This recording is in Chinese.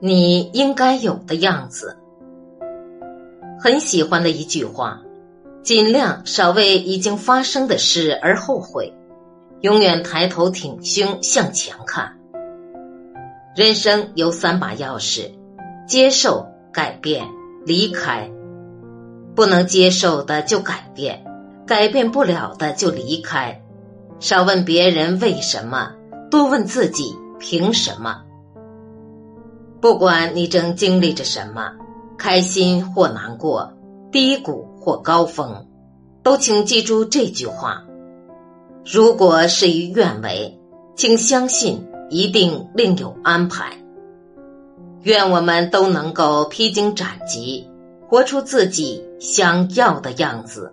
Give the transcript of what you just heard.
你应该有的样子。很喜欢的一句话：尽量少为已经发生的事而后悔，永远抬头挺胸向前看。人生有三把钥匙：接受、改变、离开。不能接受的就改变，改变不了的就离开。少问别人为什么，多问自己凭什么。不管你正经历着什么，开心或难过，低谷或高峰，都请记住这句话：如果事与愿违，请相信一定另有安排。愿我们都能够披荆斩棘，活出自己想要的样子。